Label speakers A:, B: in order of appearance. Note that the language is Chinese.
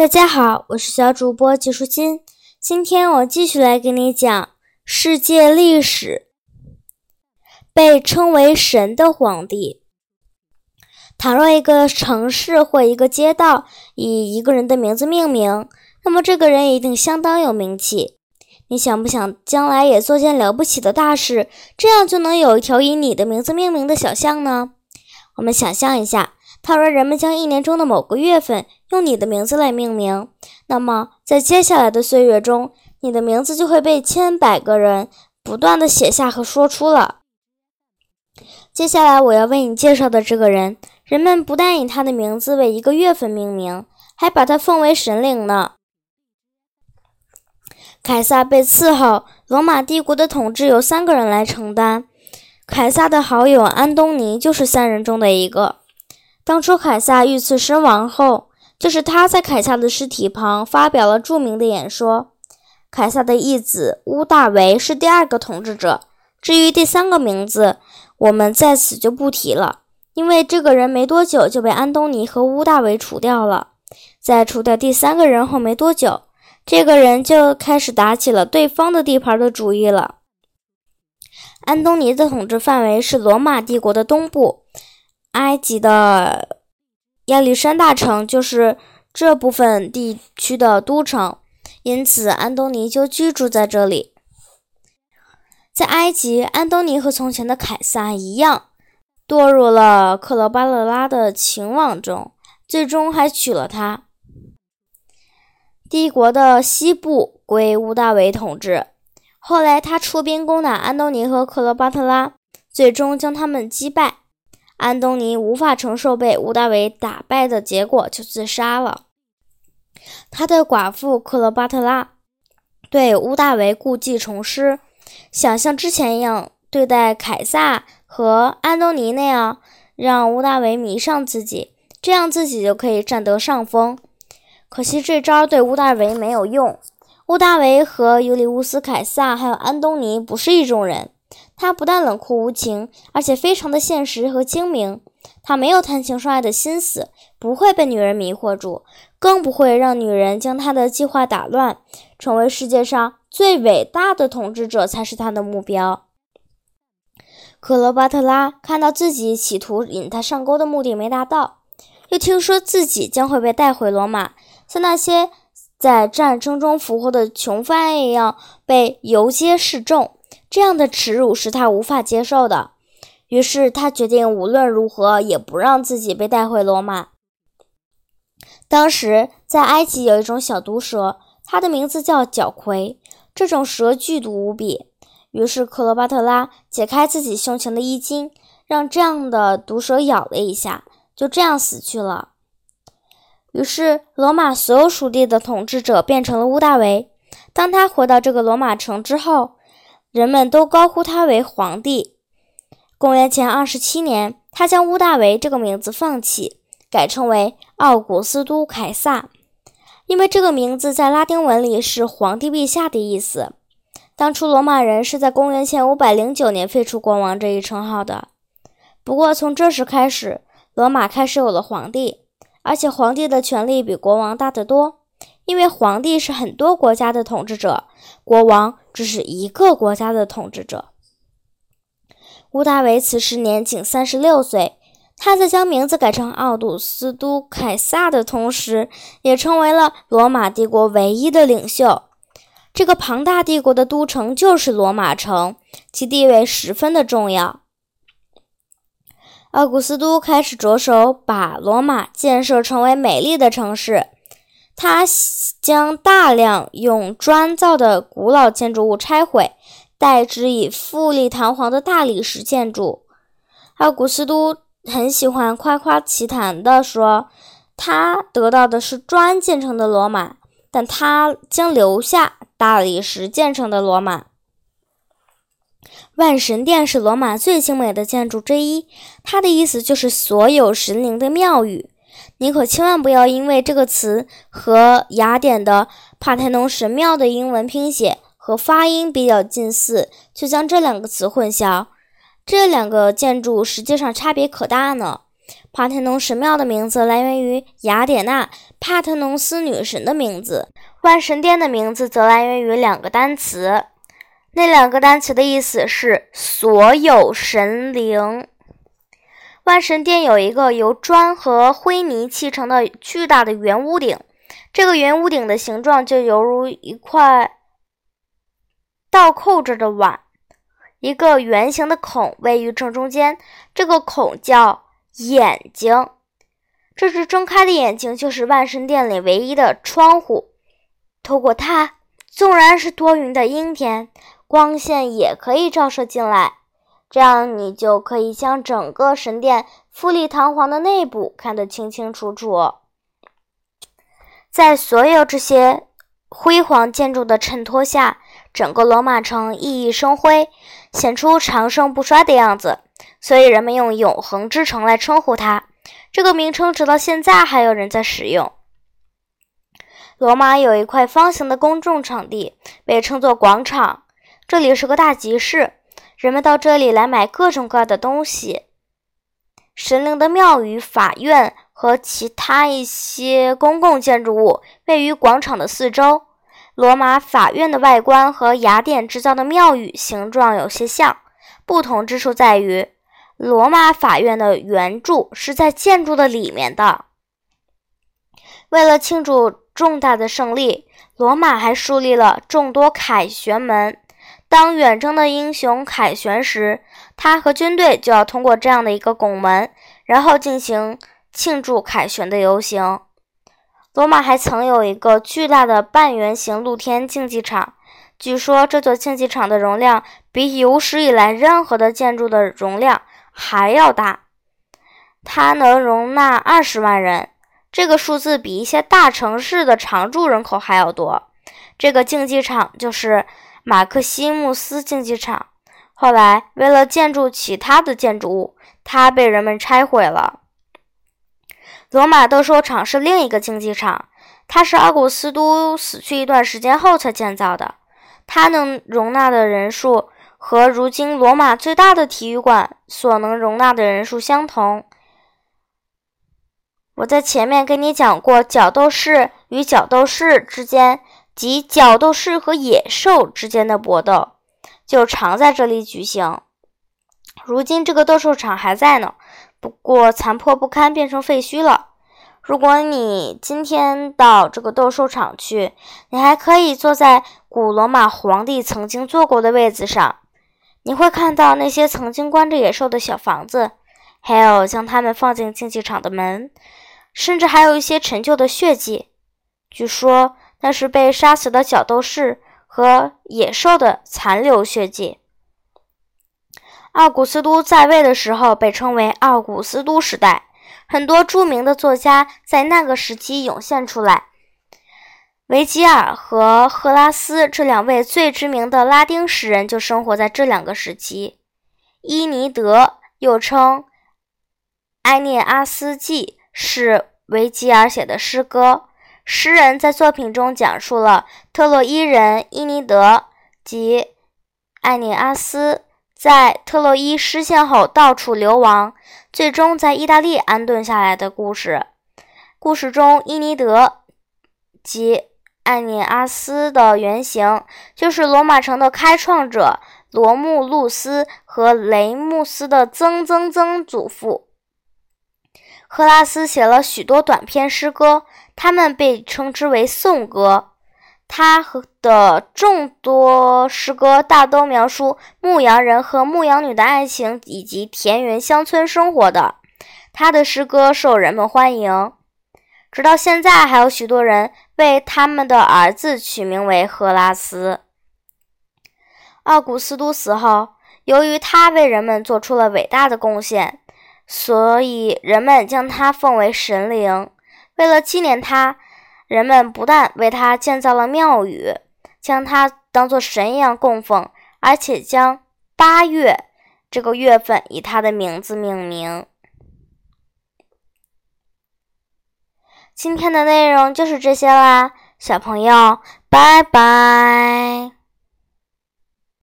A: 大家好，我是小主播季淑金。今天我继续来给你讲世界历史。被称为神的皇帝。倘若一个城市或一个街道以一个人的名字命名，那么这个人一定相当有名气。你想不想将来也做件了不起的大事，这样就能有一条以你的名字命名的小巷呢？我们想象一下。倘若人们将一年中的某个月份用你的名字来命名，那么在接下来的岁月中，你的名字就会被千百个人不断的写下和说出了。接下来我要为你介绍的这个人，人们不但以他的名字为一个月份命名，还把他奉为神灵呢。凯撒被伺候，罗马帝国的统治由三个人来承担。凯撒的好友安东尼就是三人中的一个。当初凯撒遇刺身亡后，就是他在凯撒的尸体旁发表了著名的演说。凯撒的义子屋大维是第二个统治者。至于第三个名字，我们在此就不提了，因为这个人没多久就被安东尼和屋大维除掉了。在除掉第三个人后没多久，这个人就开始打起了对方的地盘的主意了。安东尼的统治范围是罗马帝国的东部。埃及的亚历山大城就是这部分地区的都城，因此安东尼就居住在这里。在埃及，安东尼和从前的凯撒一样，堕入了克罗巴勒拉的情网中，最终还娶了她。帝国的西部归屋大维统治，后来他出兵攻打安东尼和克罗巴特拉，最终将他们击败。安东尼无法承受被乌大维打败的结果，就自杀了。他的寡妇克罗巴特拉对乌大维故技重施，想像之前一样对待凯撒和安东尼那样，让乌大维迷上自己，这样自己就可以占得上风。可惜这招对乌大维没有用。乌大维和尤里乌斯·凯撒还有安东尼不是一种人。他不但冷酷无情，而且非常的现实和精明。他没有谈情说爱的心思，不会被女人迷惑住，更不会让女人将他的计划打乱。成为世界上最伟大的统治者才是他的目标。克罗巴特拉看到自己企图引他上钩的目的没达到，又听说自己将会被带回罗马，像那些在战争中俘获的囚犯一样被游街示众。这样的耻辱是他无法接受的，于是他决定无论如何也不让自己被带回罗马。当时在埃及有一种小毒蛇，它的名字叫角魁，这种蛇剧毒无比。于是克罗巴特拉解开自己胸前的衣襟，让这样的毒蛇咬了一下，就这样死去了。于是罗马所有属地的统治者变成了屋大维。当他回到这个罗马城之后，人们都高呼他为皇帝。公元前二十七年，他将屋大维这个名字放弃，改称为奥古斯都凯撒，因为这个名字在拉丁文里是“皇帝陛下”的意思。当初罗马人是在公元前五百零九年废除国王这一称号的。不过从这时开始，罗马开始有了皇帝，而且皇帝的权力比国王大得多。因为皇帝是很多国家的统治者，国王只是一个国家的统治者。屋大维此时年仅三十六岁，他在将名字改成奥古斯都凯撒的同时，也成为了罗马帝国唯一的领袖。这个庞大帝国的都城就是罗马城，其地位十分的重要。奥古斯都开始着手把罗马建设成为美丽的城市。他将大量用砖造的古老建筑物拆毁，代之以富丽堂皇的大理石建筑。奥古斯都很喜欢夸夸其谈地说，他得到的是砖建成的罗马，但他将留下大理石建成的罗马。万神殿是罗马最精美的建筑之一，它的意思就是所有神灵的庙宇。你可千万不要因为这个词和雅典的帕台农神庙的英文拼写和发音比较近似，就将这两个词混淆。这两个建筑实际上差别可大呢。帕特农神庙的名字来源于雅典娜·帕特农斯女神的名字，万神殿的名字则来源于两个单词，那两个单词的意思是所有神灵。万神殿有一个由砖和灰泥砌成的巨大的圆屋顶，这个圆屋顶的形状就犹如一块倒扣着的碗。一个圆形的孔位于正中间，这个孔叫眼睛。这只睁开的眼睛就是万神殿里唯一的窗户，透过它，纵然是多云的阴天，光线也可以照射进来。这样，你就可以将整个神殿富丽堂皇的内部看得清清楚楚。在所有这些辉煌建筑的衬托下，整个罗马城熠熠生辉，显出长盛不衰的样子。所以，人们用“永恒之城”来称呼它。这个名称直到现在还有人在使用。罗马有一块方形的公众场地，被称作广场，这里是个大集市。人们到这里来买各种各样的东西。神灵的庙宇、法院和其他一些公共建筑物位于广场的四周。罗马法院的外观和雅典制造的庙宇形状有些像，不同之处在于，罗马法院的圆柱是在建筑的里面的。为了庆祝重大的胜利，罗马还树立了众多凯旋门。当远征的英雄凯旋时，他和军队就要通过这样的一个拱门，然后进行庆祝凯旋的游行。罗马还曾有一个巨大的半圆形露天竞技场，据说这座竞技场的容量比有史以来任何的建筑的容量还要大，它能容纳二十万人，这个数字比一些大城市的常住人口还要多。这个竞技场就是。马克西穆斯竞技场后来为了建筑其他的建筑物，它被人们拆毁了。罗马斗兽场是另一个竞技场，它是奥古斯都死去一段时间后才建造的。它能容纳的人数和如今罗马最大的体育馆所能容纳的人数相同。我在前面跟你讲过，角斗士与角斗士之间。及角斗士和野兽之间的搏斗，就常在这里举行。如今这个斗兽场还在呢，不过残破不堪，变成废墟了。如果你今天到这个斗兽场去，你还可以坐在古罗马皇帝曾经坐过的位子上，你会看到那些曾经关着野兽的小房子，还有将它们放进竞技场的门，甚至还有一些陈旧的血迹。据说。那是被杀死的角斗士和野兽的残留血迹。奥古斯都在位的时候被称为奥古斯都时代，很多著名的作家在那个时期涌现出来。维吉尔和赫拉斯这两位最知名的拉丁诗人就生活在这两个时期。伊尼德又称《埃涅阿斯纪》，是维吉尔写的诗歌。诗人在作品中讲述了特洛伊人伊尼德及艾尼阿斯在特洛伊失陷后到处流亡，最终在意大利安顿下来的故事。故事中，伊尼德及艾尼阿斯的原型就是罗马城的开创者罗慕路斯和雷穆斯的曾曾曾祖父。赫拉斯写了许多短篇诗歌。他们被称之为颂歌，他和的众多诗歌大都描述牧羊人和牧羊女的爱情以及田园乡村生活的。他的诗歌受人们欢迎，直到现在还有许多人为他们的儿子取名为赫拉斯。奥古斯都死后，由于他为人们做出了伟大的贡献，所以人们将他奉为神灵。为了纪念他，人们不但为他建造了庙宇，将他当作神一样供奉，而且将八月这个月份以他的名字命名。今天的内容就是这些啦，小朋友，拜拜。